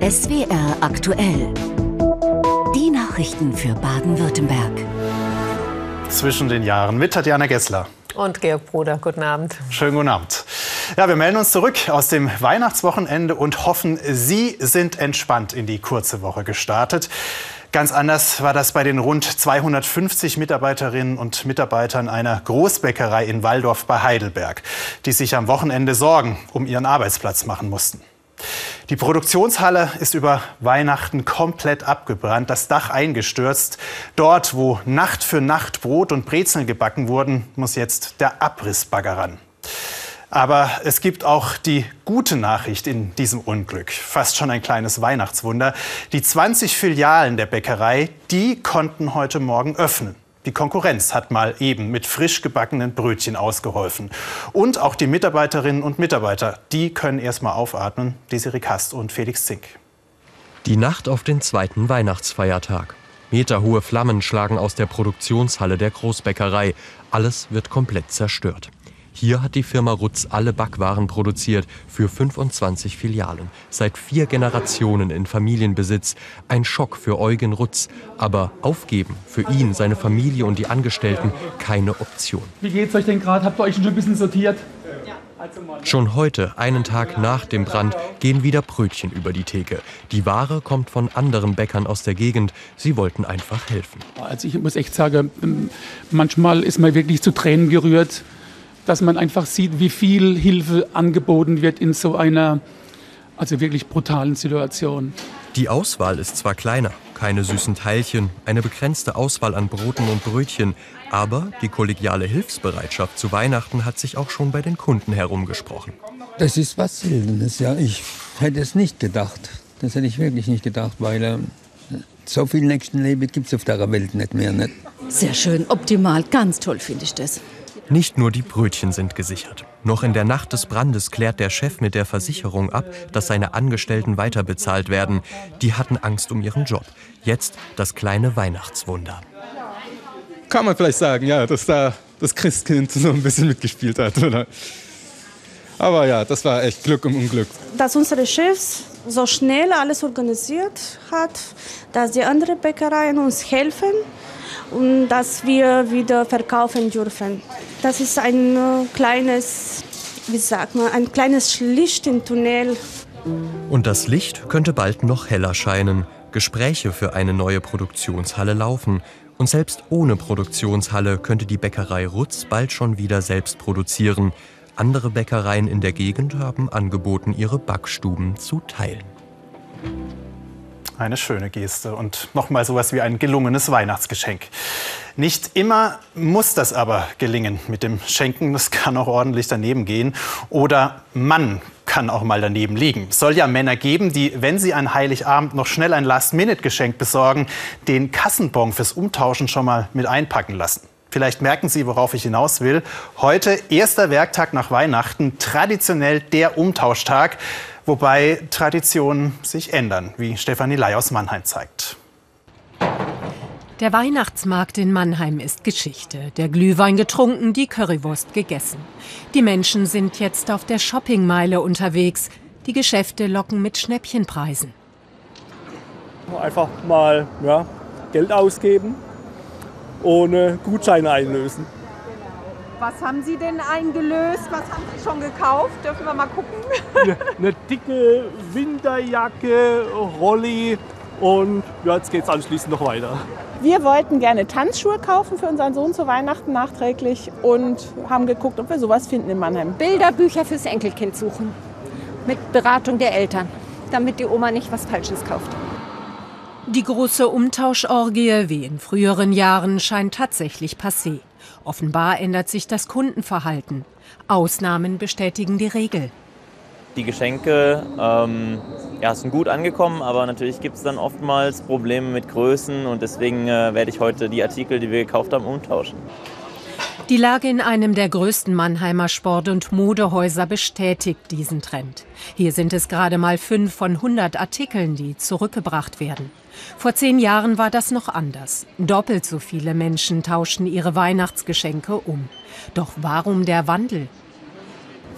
SWR aktuell. Die Nachrichten für Baden-Württemberg. Zwischen den Jahren mit Tatjana Gessler. Und Georg Bruder, guten Abend. Schönen guten Abend. Ja, wir melden uns zurück aus dem Weihnachtswochenende und hoffen, Sie sind entspannt in die kurze Woche gestartet. Ganz anders war das bei den rund 250 Mitarbeiterinnen und Mitarbeitern einer Großbäckerei in Walldorf bei Heidelberg, die sich am Wochenende Sorgen um ihren Arbeitsplatz machen mussten. Die Produktionshalle ist über Weihnachten komplett abgebrannt, das Dach eingestürzt. Dort, wo Nacht für Nacht Brot und Brezeln gebacken wurden, muss jetzt der Abrissbagger ran. Aber es gibt auch die gute Nachricht in diesem Unglück. Fast schon ein kleines Weihnachtswunder. Die 20 Filialen der Bäckerei, die konnten heute Morgen öffnen. Die Konkurrenz hat mal eben mit frisch gebackenen Brötchen ausgeholfen. Und auch die Mitarbeiterinnen und Mitarbeiter, die können erst mal aufatmen. Desiree Kast und Felix Zink. Die Nacht auf den zweiten Weihnachtsfeiertag. Meterhohe Flammen schlagen aus der Produktionshalle der Großbäckerei. Alles wird komplett zerstört. Hier hat die Firma Rutz alle Backwaren produziert für 25 Filialen. Seit vier Generationen in Familienbesitz. Ein Schock für Eugen Rutz. Aber aufgeben für ihn, seine Familie und die Angestellten keine Option. Wie geht's euch denn gerade? Habt ihr euch schon ein bisschen sortiert? Schon heute, einen Tag nach dem Brand, gehen wieder Brötchen über die Theke. Die Ware kommt von anderen Bäckern aus der Gegend. Sie wollten einfach helfen. Also ich muss echt sagen, ähm, manchmal ist man wirklich zu Tränen gerührt dass man einfach sieht, wie viel Hilfe angeboten wird in so einer also wirklich brutalen Situation. Die Auswahl ist zwar kleiner, keine süßen Teilchen, eine begrenzte Auswahl an Broten und Brötchen, aber die kollegiale Hilfsbereitschaft zu Weihnachten hat sich auch schon bei den Kunden herumgesprochen. Das ist was Seltenes, ja. Ich hätte es nicht gedacht. Das hätte ich wirklich nicht gedacht, weil äh, so viel Nächstenliebe gibt es auf der Welt nicht mehr. Nicht? Sehr schön, optimal, ganz toll finde ich das. Nicht nur die Brötchen sind gesichert. Noch in der Nacht des Brandes klärt der Chef mit der Versicherung ab, dass seine Angestellten weiterbezahlt werden. Die hatten Angst um ihren Job. Jetzt das kleine Weihnachtswunder. Kann man vielleicht sagen, ja, dass da das Christkind so ein bisschen mitgespielt hat, oder? Aber ja, das war echt Glück im Unglück. Dass unsere Chefs so schnell alles organisiert hat, dass die anderen Bäckereien uns helfen und dass wir wieder verkaufen dürfen. Das ist ein äh, kleines, wie sagt man, ein kleines Licht im Tunnel. Und das Licht könnte bald noch heller scheinen. Gespräche für eine neue Produktionshalle laufen. Und selbst ohne Produktionshalle könnte die Bäckerei Rutz bald schon wieder selbst produzieren. Andere Bäckereien in der Gegend haben angeboten, ihre Backstuben zu teilen. Eine schöne Geste und nochmal sowas wie ein gelungenes Weihnachtsgeschenk. Nicht immer muss das aber gelingen mit dem Schenken. Das kann auch ordentlich daneben gehen. Oder Mann kann auch mal daneben liegen. Es soll ja Männer geben, die, wenn sie an Heiligabend noch schnell ein Last-Minute-Geschenk besorgen, den Kassenbon fürs Umtauschen schon mal mit einpacken lassen. Vielleicht merken Sie, worauf ich hinaus will. Heute, erster Werktag nach Weihnachten, traditionell der Umtauschtag wobei Traditionen sich ändern, wie Stefanie Ley aus Mannheim zeigt. Der Weihnachtsmarkt in Mannheim ist Geschichte. Der Glühwein getrunken, die Currywurst gegessen. Die Menschen sind jetzt auf der Shoppingmeile unterwegs. Die Geschäfte locken mit Schnäppchenpreisen. Einfach mal ja, Geld ausgeben, ohne Gutscheine einlösen. Was haben Sie denn eingelöst? Was haben Sie schon gekauft? Dürfen wir mal gucken? Eine, eine dicke Winterjacke, Rolli und ja, jetzt geht es anschließend noch weiter. Wir wollten gerne Tanzschuhe kaufen für unseren Sohn zu Weihnachten nachträglich und haben geguckt, ob wir sowas finden in Mannheim. Bilderbücher fürs Enkelkind suchen. Mit Beratung der Eltern, damit die Oma nicht was Falsches kauft. Die große Umtauschorgie wie in früheren Jahren scheint tatsächlich passé. Offenbar ändert sich das Kundenverhalten. Ausnahmen bestätigen die Regel. Die Geschenke ähm, ja, sind gut angekommen, aber natürlich gibt es dann oftmals Probleme mit Größen und deswegen äh, werde ich heute die Artikel, die wir gekauft haben, umtauschen. Die Lage in einem der größten Mannheimer Sport- und Modehäuser bestätigt diesen Trend. Hier sind es gerade mal fünf von 100 Artikeln, die zurückgebracht werden. Vor zehn Jahren war das noch anders. Doppelt so viele Menschen tauschten ihre Weihnachtsgeschenke um. Doch warum der Wandel?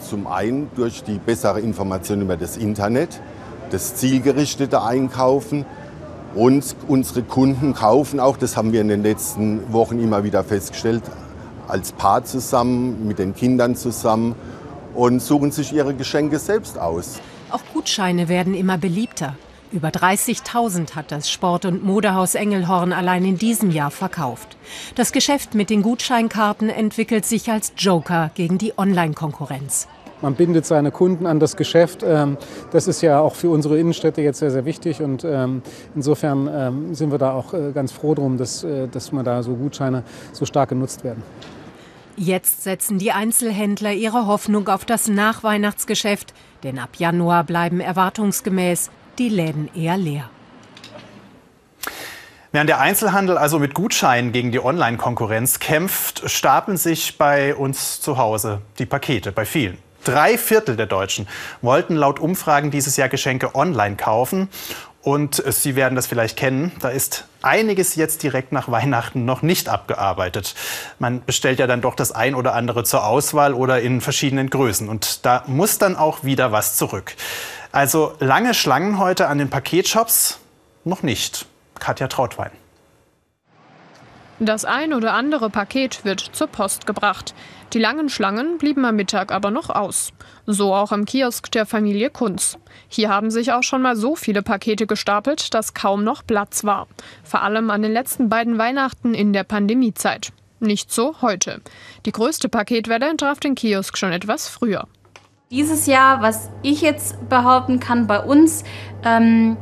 Zum einen durch die bessere Information über das Internet, das zielgerichtete Einkaufen und unsere Kunden kaufen auch, das haben wir in den letzten Wochen immer wieder festgestellt, als Paar zusammen, mit den Kindern zusammen und suchen sich ihre Geschenke selbst aus. Auch Gutscheine werden immer beliebter. Über 30.000 hat das Sport- und Modehaus Engelhorn allein in diesem Jahr verkauft. Das Geschäft mit den Gutscheinkarten entwickelt sich als Joker gegen die Online-Konkurrenz. Man bindet seine Kunden an das Geschäft. Ähm, das ist ja auch für unsere Innenstädte jetzt sehr, sehr wichtig. Und ähm, insofern ähm, sind wir da auch äh, ganz froh drum, dass, äh, dass man da so Gutscheine so stark genutzt werden. Jetzt setzen die Einzelhändler ihre Hoffnung auf das Nachweihnachtsgeschäft, denn ab Januar bleiben erwartungsgemäß die Läden eher leer. Während der Einzelhandel also mit Gutscheinen gegen die Online-Konkurrenz kämpft, stapeln sich bei uns zu Hause die Pakete bei vielen. Drei Viertel der Deutschen wollten laut Umfragen dieses Jahr Geschenke online kaufen. Und Sie werden das vielleicht kennen, da ist einiges jetzt direkt nach Weihnachten noch nicht abgearbeitet. Man bestellt ja dann doch das ein oder andere zur Auswahl oder in verschiedenen Größen. Und da muss dann auch wieder was zurück. Also lange Schlangen heute an den Paketshops? Noch nicht. Katja Trautwein. Das ein oder andere Paket wird zur Post gebracht. Die langen Schlangen blieben am Mittag aber noch aus. So auch im Kiosk der Familie Kunz. Hier haben sich auch schon mal so viele Pakete gestapelt, dass kaum noch Platz war. Vor allem an den letzten beiden Weihnachten in der Pandemiezeit. Nicht so heute. Die größte Paketwelle traf den Kiosk schon etwas früher. Dieses Jahr, was ich jetzt behaupten kann, bei uns ähm,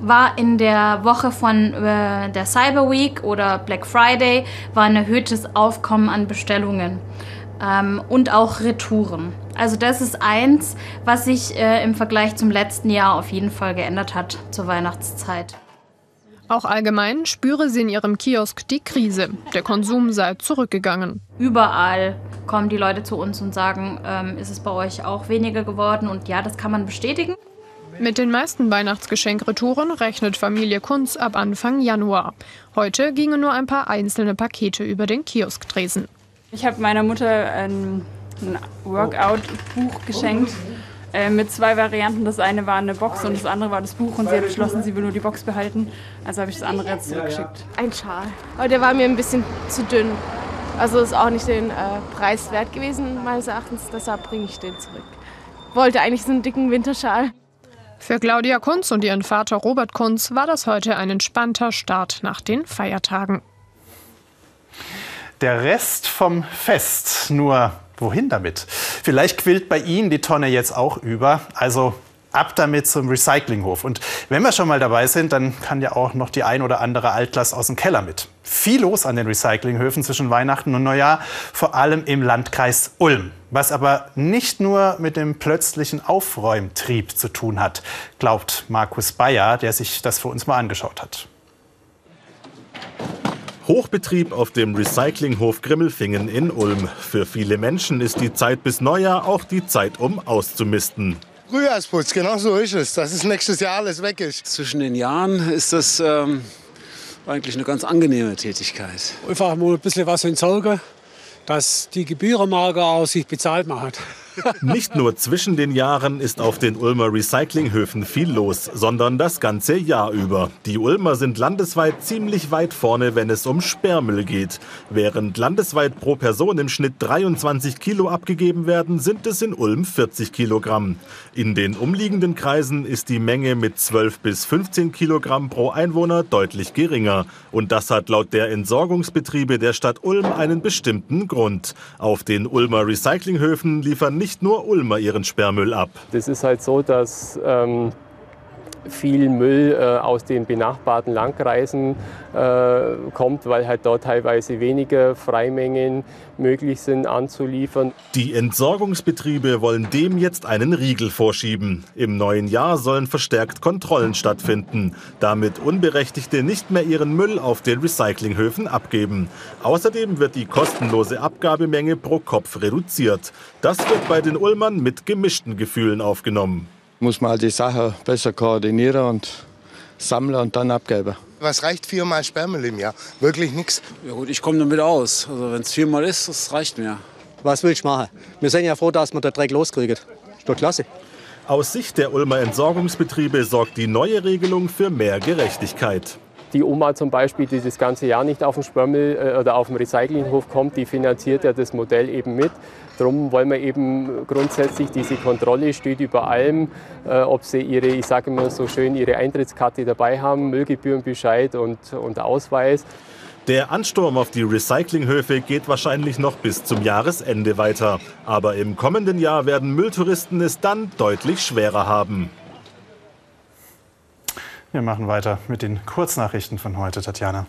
war in der Woche von äh, der Cyber Week oder Black Friday war ein erhöhtes Aufkommen an Bestellungen ähm, und auch Retouren. Also das ist eins, was sich äh, im Vergleich zum letzten Jahr auf jeden Fall geändert hat zur Weihnachtszeit. Auch allgemein spüre sie in ihrem Kiosk die Krise. Der Konsum sei zurückgegangen. Überall kommen die Leute zu uns und sagen, ähm, ist es bei euch auch weniger geworden? Und ja, das kann man bestätigen. Mit den meisten Weihnachtsgeschenkretouren rechnet Familie Kunz ab Anfang Januar. Heute gingen nur ein paar einzelne Pakete über den Kiosktresen. Ich habe meiner Mutter ein, ein Workout-Buch geschenkt äh, mit zwei Varianten. Das eine war eine Box und das andere war das Buch und sie hat beschlossen, sie will nur die Box behalten. Also habe ich das andere jetzt zurückgeschickt. Ein Schal. Aber der war mir ein bisschen zu dünn. Also ist auch nicht den äh, Preis wert gewesen, meines Erachtens. Deshalb bringe ich den zurück. Wollte eigentlich so einen dicken Winterschal. Für Claudia Kunz und ihren Vater Robert Kunz war das heute ein entspannter Start nach den Feiertagen. Der Rest vom Fest, nur wohin damit? Vielleicht quillt bei Ihnen die Tonne jetzt auch über. Also ab damit zum Recyclinghof. Und wenn wir schon mal dabei sind, dann kann ja auch noch die ein oder andere Altlast aus dem Keller mit. Viel los an den Recyclinghöfen zwischen Weihnachten und Neujahr, vor allem im Landkreis Ulm. Was aber nicht nur mit dem plötzlichen Aufräumtrieb zu tun hat, glaubt Markus Bayer, der sich das für uns mal angeschaut hat. Hochbetrieb auf dem Recyclinghof Grimmelfingen in Ulm. Für viele Menschen ist die Zeit bis Neujahr auch die Zeit, um auszumisten. Frühjahrsputz, genau so ist es, dass es nächstes Jahr alles weg ist. Zwischen den Jahren ist das ähm, eigentlich eine ganz angenehme Tätigkeit. Einfach mal ein bisschen was entsorgen, dass die Gebührenmarke auch sich bezahlt macht. Nicht nur zwischen den Jahren ist auf den Ulmer Recyclinghöfen viel los, sondern das ganze Jahr über. Die Ulmer sind landesweit ziemlich weit vorne, wenn es um Sperrmüll geht. Während landesweit pro Person im Schnitt 23 Kilo abgegeben werden, sind es in Ulm 40 Kilogramm. In den umliegenden Kreisen ist die Menge mit 12 bis 15 Kilogramm pro Einwohner deutlich geringer. Und das hat laut der Entsorgungsbetriebe der Stadt Ulm einen bestimmten Grund. Auf den Ulmer Recyclinghöfen liefern nicht nur Ulmer ihren Sperrmüll ab. Das ist halt so, dass ähm, viel Müll äh, aus den benachbarten Landkreisen äh, kommt, weil halt dort teilweise weniger Freimengen möglich sind anzuliefern. Die Entsorgungsbetriebe wollen dem jetzt einen Riegel vorschieben. Im neuen Jahr sollen verstärkt Kontrollen stattfinden, damit Unberechtigte nicht mehr ihren Müll auf den Recyclinghöfen abgeben. Außerdem wird die kostenlose Abgabemenge pro Kopf reduziert. Das wird bei den Ulmern mit gemischten Gefühlen aufgenommen muss man halt die Sache besser koordinieren und sammeln und dann abgeben. Was reicht viermal Sperrmüll im Jahr? Wirklich nichts. Ja gut, ich komme damit aus. Also wenn es viermal ist, das reicht mir. Was will ich machen? Wir sind ja froh, dass wir den Dreck loskriegen. Ist doch klasse. Aus Sicht der Ulmer Entsorgungsbetriebe sorgt die neue Regelung für mehr Gerechtigkeit. Die Oma zum Beispiel, die das ganze Jahr nicht auf den Spörmel äh, oder auf den Recyclinghof kommt, die finanziert ja das Modell eben mit. Darum wollen wir eben grundsätzlich, diese Kontrolle steht über allem, äh, ob sie ihre, ich sage immer so schön, ihre Eintrittskarte dabei haben, Müllgebührenbescheid und, und Ausweis. Der Ansturm auf die Recyclinghöfe geht wahrscheinlich noch bis zum Jahresende weiter. Aber im kommenden Jahr werden Mülltouristen es dann deutlich schwerer haben. Wir machen weiter mit den Kurznachrichten von heute, Tatjana.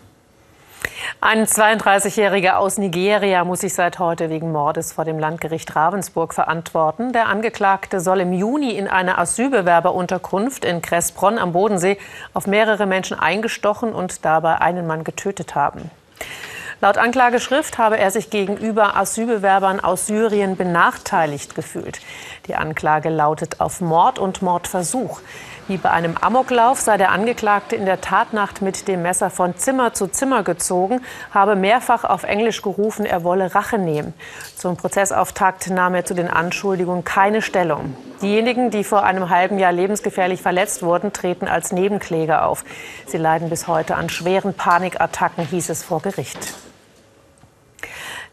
Ein 32-Jähriger aus Nigeria muss sich seit heute wegen Mordes vor dem Landgericht Ravensburg verantworten. Der Angeklagte soll im Juni in einer Asylbewerberunterkunft in Kressbronn am Bodensee auf mehrere Menschen eingestochen und dabei einen Mann getötet haben. Laut Anklageschrift habe er sich gegenüber Asylbewerbern aus Syrien benachteiligt gefühlt. Die Anklage lautet auf Mord und Mordversuch. Wie bei einem Amoklauf sei der Angeklagte in der Tatnacht mit dem Messer von Zimmer zu Zimmer gezogen, habe mehrfach auf Englisch gerufen, er wolle Rache nehmen. Zum Prozessauftakt nahm er zu den Anschuldigungen keine Stellung. Diejenigen, die vor einem halben Jahr lebensgefährlich verletzt wurden, treten als Nebenkläger auf. Sie leiden bis heute an schweren Panikattacken, hieß es vor Gericht.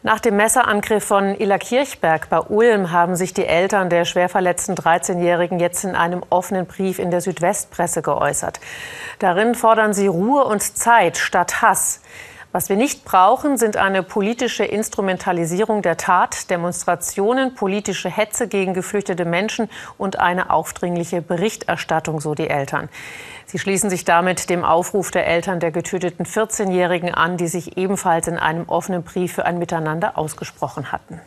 Nach dem Messerangriff von Illa Kirchberg bei Ulm haben sich die Eltern der schwer verletzten 13-Jährigen jetzt in einem offenen Brief in der Südwestpresse geäußert. Darin fordern sie Ruhe und Zeit statt Hass. Was wir nicht brauchen, sind eine politische Instrumentalisierung der Tat, Demonstrationen, politische Hetze gegen geflüchtete Menschen und eine aufdringliche Berichterstattung, so die Eltern. Sie schließen sich damit dem Aufruf der Eltern der getöteten 14-Jährigen an, die sich ebenfalls in einem offenen Brief für ein Miteinander ausgesprochen hatten.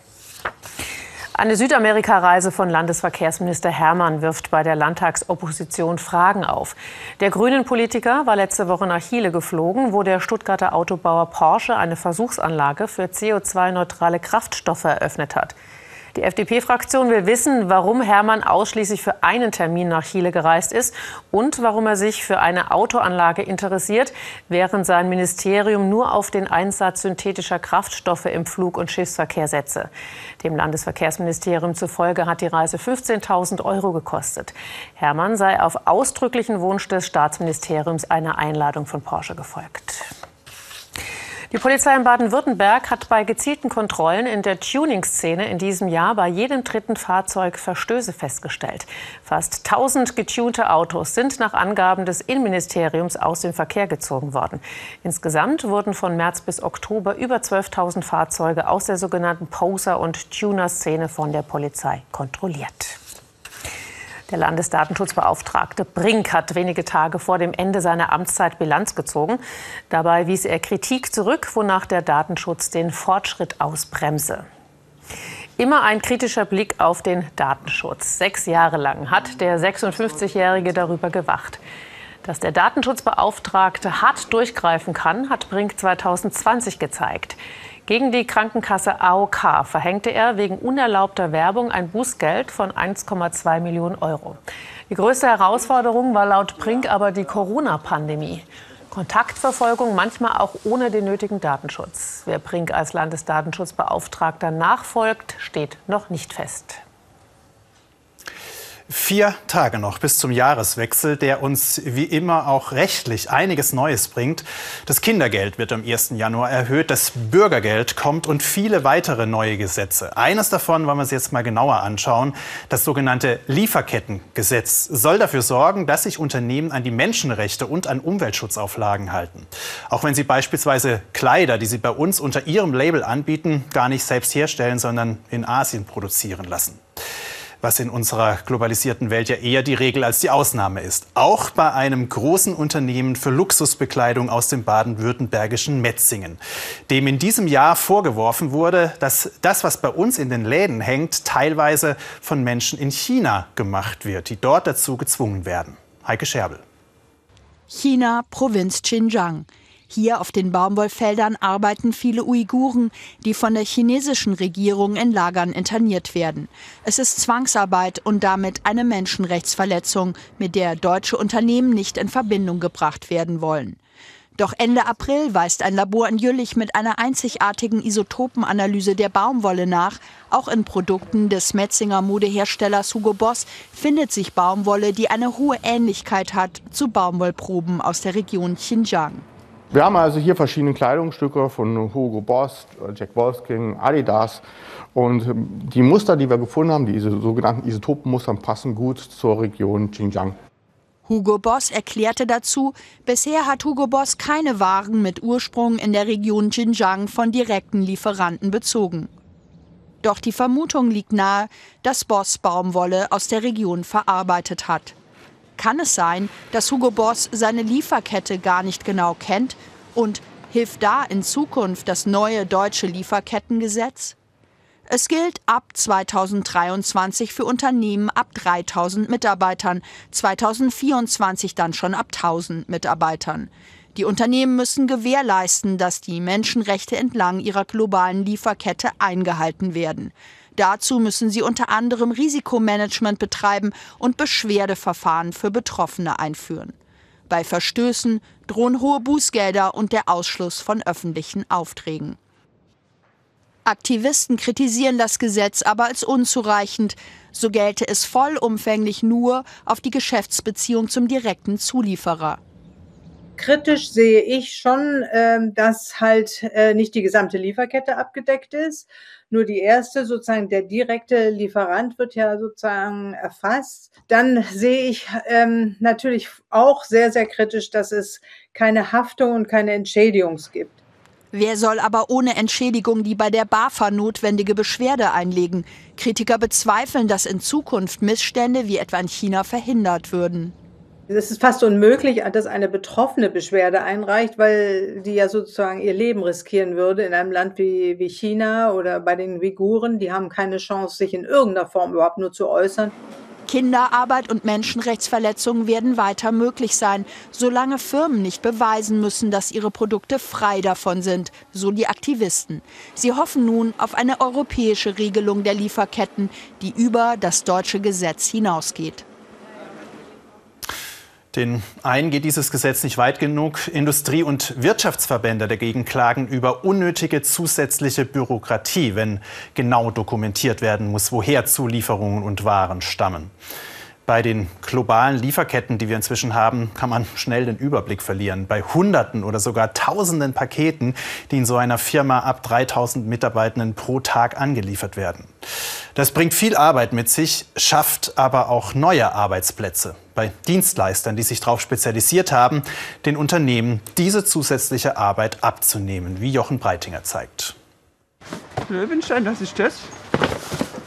Eine Südamerika-Reise von Landesverkehrsminister Hermann wirft bei der Landtagsopposition Fragen auf. Der Grünen-Politiker war letzte Woche nach Chile geflogen, wo der Stuttgarter Autobauer Porsche eine Versuchsanlage für CO2-neutrale Kraftstoffe eröffnet hat. Die FDP-Fraktion will wissen, warum Hermann ausschließlich für einen Termin nach Chile gereist ist und warum er sich für eine Autoanlage interessiert, während sein Ministerium nur auf den Einsatz synthetischer Kraftstoffe im Flug- und Schiffsverkehr setze. Dem Landesverkehrsministerium zufolge hat die Reise 15.000 Euro gekostet. Hermann sei auf ausdrücklichen Wunsch des Staatsministeriums einer Einladung von Porsche gefolgt. Die Polizei in Baden-Württemberg hat bei gezielten Kontrollen in der Tuning-Szene in diesem Jahr bei jedem dritten Fahrzeug Verstöße festgestellt. Fast 1000 getunte Autos sind nach Angaben des Innenministeriums aus dem Verkehr gezogen worden. Insgesamt wurden von März bis Oktober über 12.000 Fahrzeuge aus der sogenannten Poser- und Tuner-Szene von der Polizei kontrolliert. Der Landesdatenschutzbeauftragte Brink hat wenige Tage vor dem Ende seiner Amtszeit Bilanz gezogen. Dabei wies er Kritik zurück, wonach der Datenschutz den Fortschritt ausbremse. Immer ein kritischer Blick auf den Datenschutz. Sechs Jahre lang hat der 56-Jährige darüber gewacht. Dass der Datenschutzbeauftragte hart durchgreifen kann, hat Brink 2020 gezeigt. Gegen die Krankenkasse AOK verhängte er wegen unerlaubter Werbung ein Bußgeld von 1,2 Millionen Euro. Die größte Herausforderung war laut Brink aber die Corona-Pandemie. Kontaktverfolgung manchmal auch ohne den nötigen Datenschutz. Wer Brink als Landesdatenschutzbeauftragter nachfolgt, steht noch nicht fest. Vier Tage noch bis zum Jahreswechsel, der uns wie immer auch rechtlich einiges Neues bringt. Das Kindergeld wird am 1. Januar erhöht, das Bürgergeld kommt und viele weitere neue Gesetze. Eines davon wollen wir uns jetzt mal genauer anschauen. Das sogenannte Lieferkettengesetz soll dafür sorgen, dass sich Unternehmen an die Menschenrechte und an Umweltschutzauflagen halten. Auch wenn sie beispielsweise Kleider, die sie bei uns unter ihrem Label anbieten, gar nicht selbst herstellen, sondern in Asien produzieren lassen was in unserer globalisierten Welt ja eher die Regel als die Ausnahme ist. Auch bei einem großen Unternehmen für Luxusbekleidung aus dem baden-württembergischen Metzingen, dem in diesem Jahr vorgeworfen wurde, dass das, was bei uns in den Läden hängt, teilweise von Menschen in China gemacht wird, die dort dazu gezwungen werden. Heike Scherbel. China, Provinz Xinjiang. Hier auf den Baumwollfeldern arbeiten viele Uiguren, die von der chinesischen Regierung in Lagern interniert werden. Es ist Zwangsarbeit und damit eine Menschenrechtsverletzung, mit der deutsche Unternehmen nicht in Verbindung gebracht werden wollen. Doch Ende April weist ein Labor in Jüllich mit einer einzigartigen Isotopenanalyse der Baumwolle nach. Auch in Produkten des Metzinger Modeherstellers Hugo Boss findet sich Baumwolle, die eine hohe Ähnlichkeit hat zu Baumwollproben aus der Region Xinjiang. Wir haben also hier verschiedene Kleidungsstücke von Hugo Boss, Jack Wolfskin, Adidas. Und ähm, die Muster, die wir gefunden haben, diese sogenannten Isotopenmuster, passen gut zur Region Xinjiang. Hugo Boss erklärte dazu, bisher hat Hugo Boss keine Waren mit Ursprung in der Region Xinjiang von direkten Lieferanten bezogen. Doch die Vermutung liegt nahe, dass Boss Baumwolle aus der Region verarbeitet hat. Kann es sein, dass Hugo Boss seine Lieferkette gar nicht genau kennt? Und hilft da in Zukunft das neue deutsche Lieferkettengesetz? Es gilt ab 2023 für Unternehmen ab 3000 Mitarbeitern, 2024 dann schon ab 1000 Mitarbeitern. Die Unternehmen müssen gewährleisten, dass die Menschenrechte entlang ihrer globalen Lieferkette eingehalten werden. Dazu müssen sie unter anderem Risikomanagement betreiben und Beschwerdeverfahren für Betroffene einführen. Bei Verstößen drohen hohe Bußgelder und der Ausschluss von öffentlichen Aufträgen. Aktivisten kritisieren das Gesetz aber als unzureichend. So gelte es vollumfänglich nur auf die Geschäftsbeziehung zum direkten Zulieferer. Kritisch sehe ich schon, ähm, dass halt äh, nicht die gesamte Lieferkette abgedeckt ist. Nur die erste, sozusagen der direkte Lieferant wird ja sozusagen erfasst. Dann sehe ich ähm, natürlich auch sehr, sehr kritisch, dass es keine Haftung und keine Entschädigung gibt. Wer soll aber ohne Entschädigung die bei der BAFA notwendige Beschwerde einlegen? Kritiker bezweifeln, dass in Zukunft Missstände wie etwa in China verhindert würden. Es ist fast unmöglich, dass eine Betroffene Beschwerde einreicht, weil die ja sozusagen ihr Leben riskieren würde in einem Land wie, wie China oder bei den Uiguren. Die haben keine Chance, sich in irgendeiner Form überhaupt nur zu äußern. Kinderarbeit und Menschenrechtsverletzungen werden weiter möglich sein, solange Firmen nicht beweisen müssen, dass ihre Produkte frei davon sind, so die Aktivisten. Sie hoffen nun auf eine europäische Regelung der Lieferketten, die über das deutsche Gesetz hinausgeht. Den einen geht dieses Gesetz nicht weit genug. Industrie- und Wirtschaftsverbände dagegen klagen über unnötige zusätzliche Bürokratie, wenn genau dokumentiert werden muss, woher Zulieferungen und Waren stammen. Bei den globalen Lieferketten, die wir inzwischen haben, kann man schnell den Überblick verlieren. Bei Hunderten oder sogar Tausenden Paketen, die in so einer Firma ab 3000 Mitarbeitenden pro Tag angeliefert werden. Das bringt viel Arbeit mit sich, schafft aber auch neue Arbeitsplätze bei Dienstleistern, die sich darauf spezialisiert haben, den Unternehmen diese zusätzliche Arbeit abzunehmen, wie Jochen Breitinger zeigt. Löwenstein, was ist das?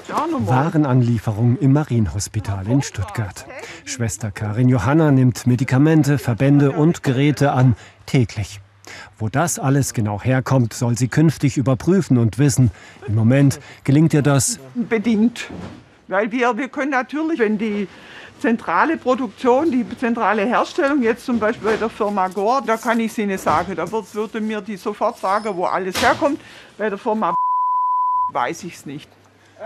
Warenanlieferung im Marienhospital in Stuttgart. Schwester Karin Johanna nimmt Medikamente, Verbände und Geräte an, täglich. Wo das alles genau herkommt, soll sie künftig überprüfen und wissen. Im Moment gelingt ihr das bedingt. Weil wir, wir können natürlich, wenn die zentrale Produktion, die zentrale Herstellung, jetzt zum Beispiel bei der Firma Gore, da kann ich Ihnen sagen, da würde mir die sofort sagen, wo alles herkommt. Bei der Firma weiß ich es nicht.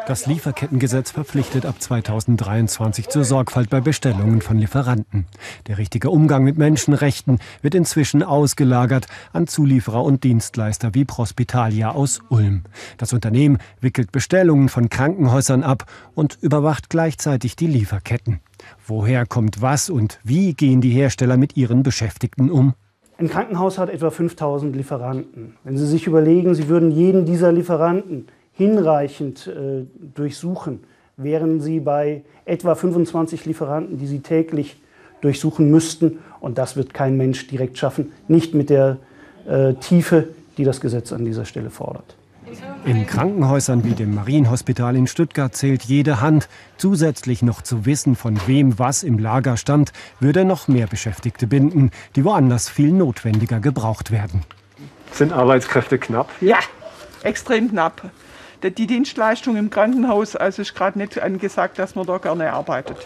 Das Lieferkettengesetz verpflichtet ab 2023 zur Sorgfalt bei Bestellungen von Lieferanten. Der richtige Umgang mit Menschenrechten wird inzwischen ausgelagert an Zulieferer und Dienstleister wie Prospitalia aus Ulm. Das Unternehmen wickelt Bestellungen von Krankenhäusern ab und überwacht gleichzeitig die Lieferketten. Woher kommt was und wie gehen die Hersteller mit ihren Beschäftigten um? Ein Krankenhaus hat etwa 5000 Lieferanten. Wenn Sie sich überlegen, Sie würden jeden dieser Lieferanten hinreichend äh, durchsuchen, wären sie bei etwa 25 Lieferanten, die sie täglich durchsuchen müssten. Und das wird kein Mensch direkt schaffen, nicht mit der äh, Tiefe, die das Gesetz an dieser Stelle fordert. In Krankenhäusern wie dem Marienhospital in Stuttgart zählt jede Hand. Zusätzlich noch zu wissen, von wem was im Lager stand, würde noch mehr Beschäftigte binden, die woanders viel notwendiger gebraucht werden. Sind Arbeitskräfte knapp? Ja, extrem knapp die Dienstleistung im Krankenhaus, also ist gerade nicht angesagt, dass man da gerne arbeitet.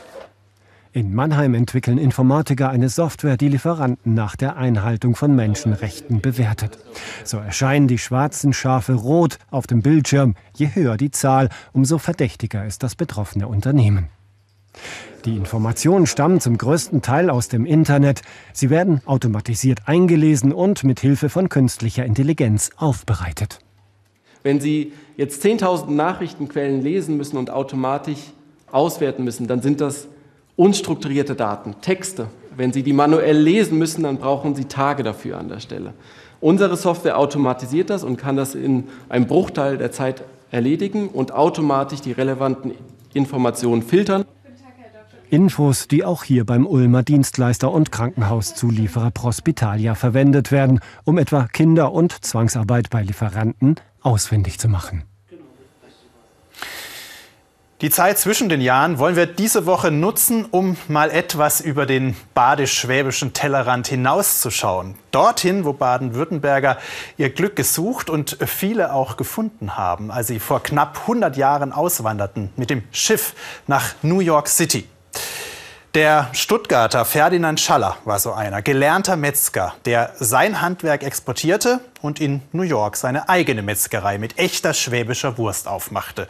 In Mannheim entwickeln Informatiker eine Software, die Lieferanten nach der Einhaltung von Menschenrechten bewertet. So erscheinen die schwarzen Schafe rot auf dem Bildschirm. Je höher die Zahl, umso verdächtiger ist das betroffene Unternehmen. Die Informationen stammen zum größten Teil aus dem Internet. Sie werden automatisiert eingelesen und mit Hilfe von künstlicher Intelligenz aufbereitet. Wenn Sie jetzt 10.000 Nachrichtenquellen lesen müssen und automatisch auswerten müssen, dann sind das unstrukturierte Daten, Texte. Wenn Sie die manuell lesen müssen, dann brauchen Sie Tage dafür an der Stelle. Unsere Software automatisiert das und kann das in einem Bruchteil der Zeit erledigen und automatisch die relevanten Informationen filtern. Infos, die auch hier beim Ulmer Dienstleister und Krankenhauszulieferer Prospitalia verwendet werden, um etwa Kinder- und Zwangsarbeit bei Lieferanten ausfindig zu machen. Die Zeit zwischen den Jahren wollen wir diese Woche nutzen, um mal etwas über den badisch-schwäbischen Tellerrand hinauszuschauen. Dorthin, wo Baden-Württemberger ihr Glück gesucht und viele auch gefunden haben, als sie vor knapp 100 Jahren auswanderten mit dem Schiff nach New York City. Der Stuttgarter Ferdinand Schaller war so einer, gelernter Metzger, der sein Handwerk exportierte und in New York seine eigene Metzgerei mit echter schwäbischer Wurst aufmachte.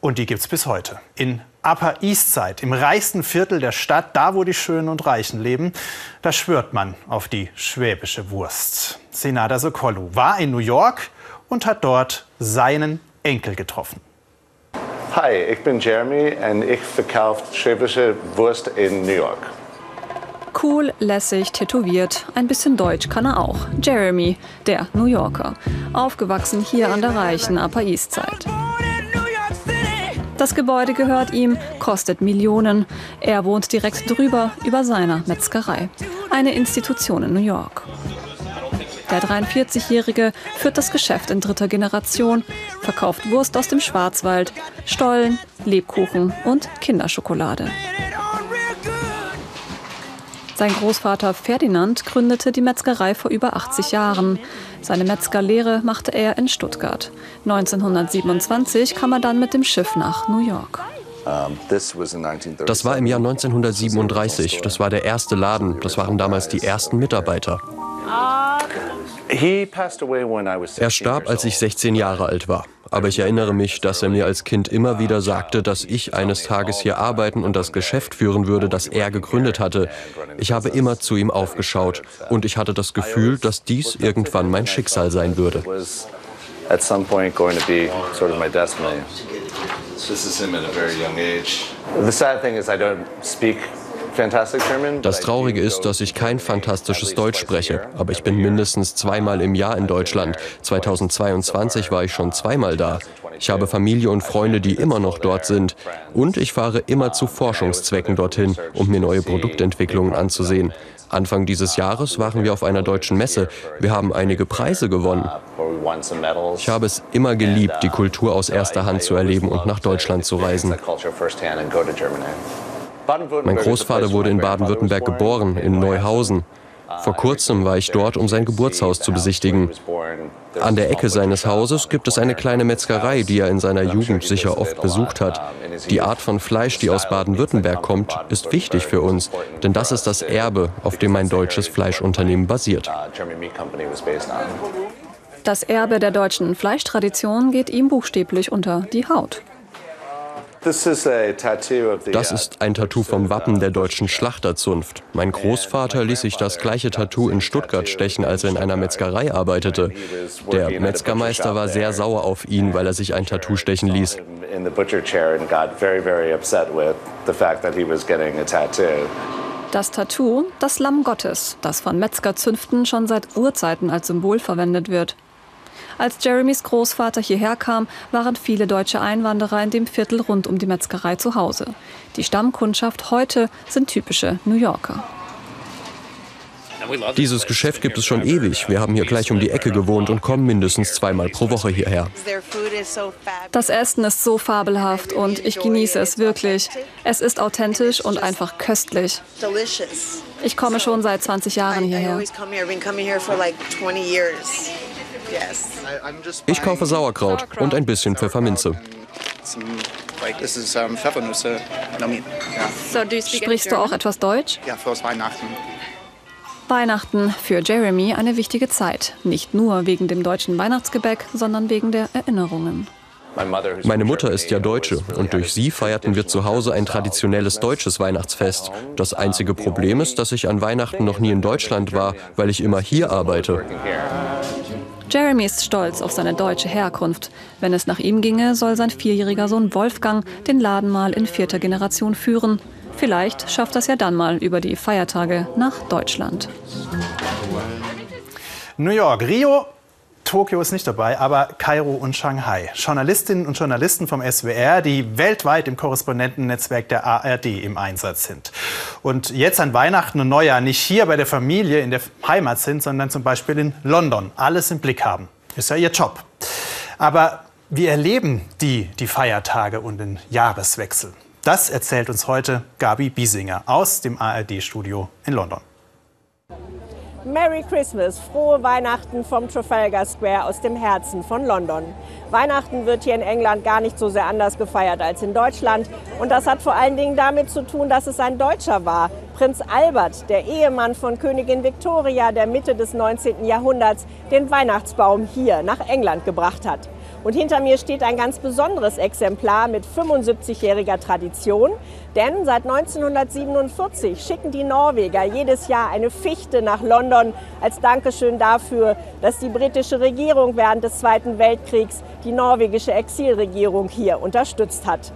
Und die gibt es bis heute. In Upper East Side, im reichsten Viertel der Stadt, da wo die Schönen und Reichen leben, da schwört man auf die schwäbische Wurst. Senada Sokolu war in New York und hat dort seinen Enkel getroffen. Hi, ich bin Jeremy und ich verkaufe schwäbische Wurst in New York. Cool, lässig, tätowiert, ein bisschen Deutsch kann er auch. Jeremy, der New Yorker. Aufgewachsen hier an der reichen Upper East Side. Das Gebäude gehört ihm, kostet Millionen. Er wohnt direkt drüber über seiner Metzgerei. Eine Institution in New York. Der 43-Jährige führt das Geschäft in dritter Generation, verkauft Wurst aus dem Schwarzwald, Stollen, Lebkuchen und Kinderschokolade. Sein Großvater Ferdinand gründete die Metzgerei vor über 80 Jahren. Seine Metzgerlehre machte er in Stuttgart. 1927 kam er dann mit dem Schiff nach New York. Das war im Jahr 1937. Das war der erste Laden. Das waren damals die ersten Mitarbeiter. Er starb, als ich 16 Jahre alt war. Aber ich erinnere mich, dass er mir als Kind immer wieder sagte, dass ich eines Tages hier arbeiten und das Geschäft führen würde, das er gegründet hatte. Ich habe immer zu ihm aufgeschaut und ich hatte das Gefühl, dass dies irgendwann mein Schicksal sein würde. The das Traurige ist, dass ich kein fantastisches Deutsch spreche, aber ich bin mindestens zweimal im Jahr in Deutschland. 2022 war ich schon zweimal da. Ich habe Familie und Freunde, die immer noch dort sind. Und ich fahre immer zu Forschungszwecken dorthin, um mir neue Produktentwicklungen anzusehen. Anfang dieses Jahres waren wir auf einer deutschen Messe. Wir haben einige Preise gewonnen. Ich habe es immer geliebt, die Kultur aus erster Hand zu erleben und nach Deutschland zu reisen. Mein Großvater wurde in Baden-Württemberg geboren, in Neuhausen. Vor kurzem war ich dort, um sein Geburtshaus zu besichtigen. An der Ecke seines Hauses gibt es eine kleine Metzgerei, die er in seiner Jugend sicher oft besucht hat. Die Art von Fleisch, die aus Baden-Württemberg kommt, ist wichtig für uns, denn das ist das Erbe, auf dem mein deutsches Fleischunternehmen basiert. Das Erbe der deutschen Fleischtradition geht ihm buchstäblich unter die Haut. Das ist ein Tattoo vom Wappen der deutschen Schlachterzunft. Mein Großvater ließ sich das gleiche Tattoo in Stuttgart stechen, als er in einer Metzgerei arbeitete. Der Metzgermeister war sehr sauer auf ihn, weil er sich ein Tattoo stechen ließ. Das Tattoo, das Lamm Gottes, das von Metzgerzünften schon seit Urzeiten als Symbol verwendet wird. Als Jeremys Großvater hierher kam, waren viele deutsche Einwanderer in dem Viertel rund um die Metzgerei zu Hause. Die Stammkundschaft heute sind typische New Yorker. Dieses Geschäft gibt es schon ewig. Wir haben hier gleich um die Ecke gewohnt und kommen mindestens zweimal pro Woche hierher. Das Essen ist so fabelhaft und ich genieße es wirklich. Es ist authentisch und einfach köstlich. Ich komme schon seit 20 Jahren hierher. Ich kaufe Sauerkraut und ein bisschen Pfefferminze. Sprichst du auch etwas Deutsch? Ja, für Weihnachten. Weihnachten für Jeremy eine wichtige Zeit. Nicht nur wegen dem deutschen Weihnachtsgebäck, sondern wegen der Erinnerungen. Meine Mutter ist ja Deutsche und durch sie feierten wir zu Hause ein traditionelles deutsches Weihnachtsfest. Das einzige Problem ist, dass ich an Weihnachten noch nie in Deutschland war, weil ich immer hier arbeite. Jeremy ist stolz auf seine deutsche Herkunft. Wenn es nach ihm ginge, soll sein vierjähriger Sohn Wolfgang den Laden mal in vierter Generation führen. Vielleicht schafft das ja dann mal über die Feiertage nach Deutschland. New York, Rio, Tokio ist nicht dabei, aber Kairo und Shanghai. Journalistinnen und Journalisten vom SWR, die weltweit im Korrespondentennetzwerk der ARD im Einsatz sind. Und jetzt an Weihnachten und Neujahr nicht hier bei der Familie in der Heimat sind, sondern zum Beispiel in London alles im Blick haben. Ist ja ihr Job. Aber wie erleben die die Feiertage und den Jahreswechsel? Das erzählt uns heute Gabi Biesinger aus dem ARD-Studio in London. Merry Christmas, frohe Weihnachten vom Trafalgar Square aus dem Herzen von London. Weihnachten wird hier in England gar nicht so sehr anders gefeiert als in Deutschland. Und das hat vor allen Dingen damit zu tun, dass es ein Deutscher war. Prinz Albert, der Ehemann von Königin Victoria, der Mitte des 19. Jahrhunderts den Weihnachtsbaum hier nach England gebracht hat. Und hinter mir steht ein ganz besonderes Exemplar mit 75-jähriger Tradition. Denn seit 1947 schicken die Norweger jedes Jahr eine Fichte nach London als Dankeschön dafür, dass die britische Regierung während des Zweiten Weltkriegs die norwegische Exilregierung hier unterstützt hat.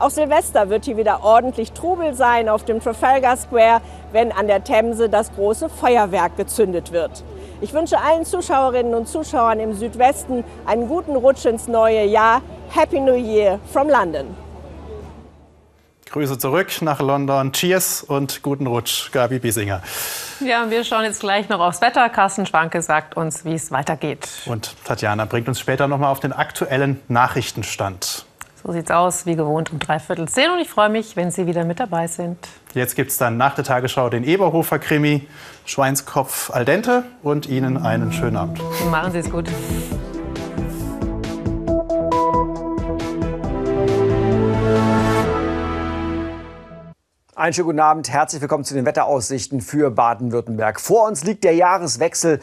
Auch Silvester wird hier wieder ordentlich Trubel sein auf dem Trafalgar Square, wenn an der Themse das große Feuerwerk gezündet wird. Ich wünsche allen Zuschauerinnen und Zuschauern im Südwesten einen guten Rutsch ins neue Jahr. Happy New Year from London. Grüße zurück nach London. Cheers und guten Rutsch, Gabi Biesinger. Ja, und wir schauen jetzt gleich noch aufs Wetter. Carsten Schwanke sagt uns, wie es weitergeht. Und Tatjana bringt uns später noch mal auf den aktuellen Nachrichtenstand. So sieht's aus, wie gewohnt um dreiviertel zehn. Und ich freue mich, wenn Sie wieder mit dabei sind. Jetzt gibt es dann nach der Tagesschau den Eberhofer-Krimi, Schweinskopf al dente und Ihnen einen schönen Abend. Machen Sie es gut. Einen schönen guten Abend, herzlich willkommen zu den Wetteraussichten für Baden-Württemberg. Vor uns liegt der Jahreswechsel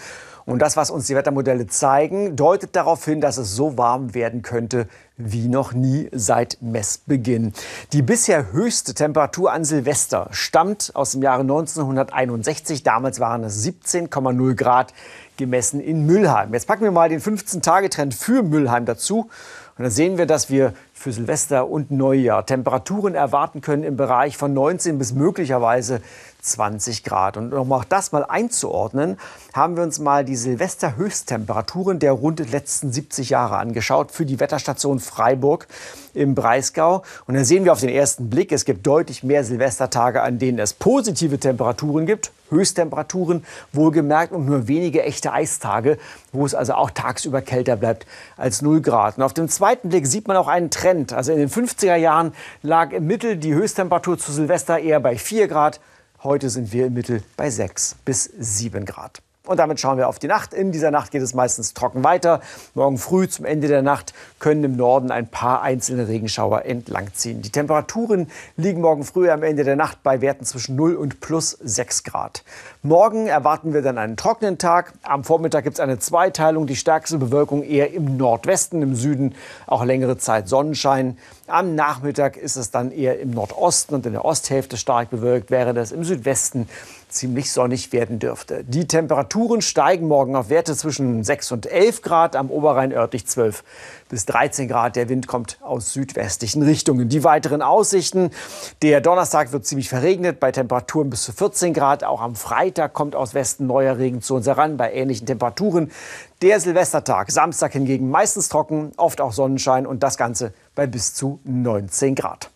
und das, was uns die Wettermodelle zeigen, deutet darauf hin, dass es so warm werden könnte wie noch nie seit Messbeginn. Die bisher höchste Temperatur an Silvester stammt aus dem Jahre 1961. Damals waren es 17,0 Grad gemessen in Müllheim. Jetzt packen wir mal den 15-Tage-Trend für Müllheim dazu. Und dann sehen wir, dass wir für Silvester und Neujahr Temperaturen erwarten können im Bereich von 19 bis möglicherweise 20 Grad. Und um auch das mal einzuordnen, haben wir uns mal die Silvester-Höchsttemperaturen der rund letzten 70 Jahre angeschaut für die Wetterstation Freiburg im Breisgau. Und da sehen wir auf den ersten Blick, es gibt deutlich mehr Silvestertage, an denen es positive Temperaturen gibt, Höchsttemperaturen wohlgemerkt und nur wenige echte Eistage, wo es also auch tagsüber kälter bleibt als 0 Grad. Und auf dem zweiten Blick sieht man auch einen Trend. Also in den 50er Jahren lag im Mittel die Höchsttemperatur zu Silvester eher bei 4 Grad. Heute sind wir im Mittel bei 6 bis 7 Grad. Und damit schauen wir auf die Nacht. In dieser Nacht geht es meistens trocken weiter. Morgen früh zum Ende der Nacht können im Norden ein paar einzelne Regenschauer entlangziehen. Die Temperaturen liegen morgen früh am Ende der Nacht bei Werten zwischen 0 und plus 6 Grad. Morgen erwarten wir dann einen trockenen Tag. Am Vormittag gibt es eine Zweiteilung. Die stärkste Bewölkung eher im Nordwesten, im Süden auch längere Zeit Sonnenschein. Am Nachmittag ist es dann eher im Nordosten und in der Osthälfte stark bewölkt, während es im Südwesten ziemlich sonnig werden dürfte. Die Temperaturen steigen morgen auf Werte zwischen 6 und 11 Grad, am Oberrhein örtlich 12 bis 13 Grad. Der Wind kommt aus südwestlichen Richtungen. Die weiteren Aussichten. Der Donnerstag wird ziemlich verregnet bei Temperaturen bis zu 14 Grad. Auch am Freitag kommt aus Westen neuer Regen zu uns heran bei ähnlichen Temperaturen. Der Silvestertag, Samstag hingegen meistens trocken, oft auch Sonnenschein und das Ganze bei bis zu 19 Grad.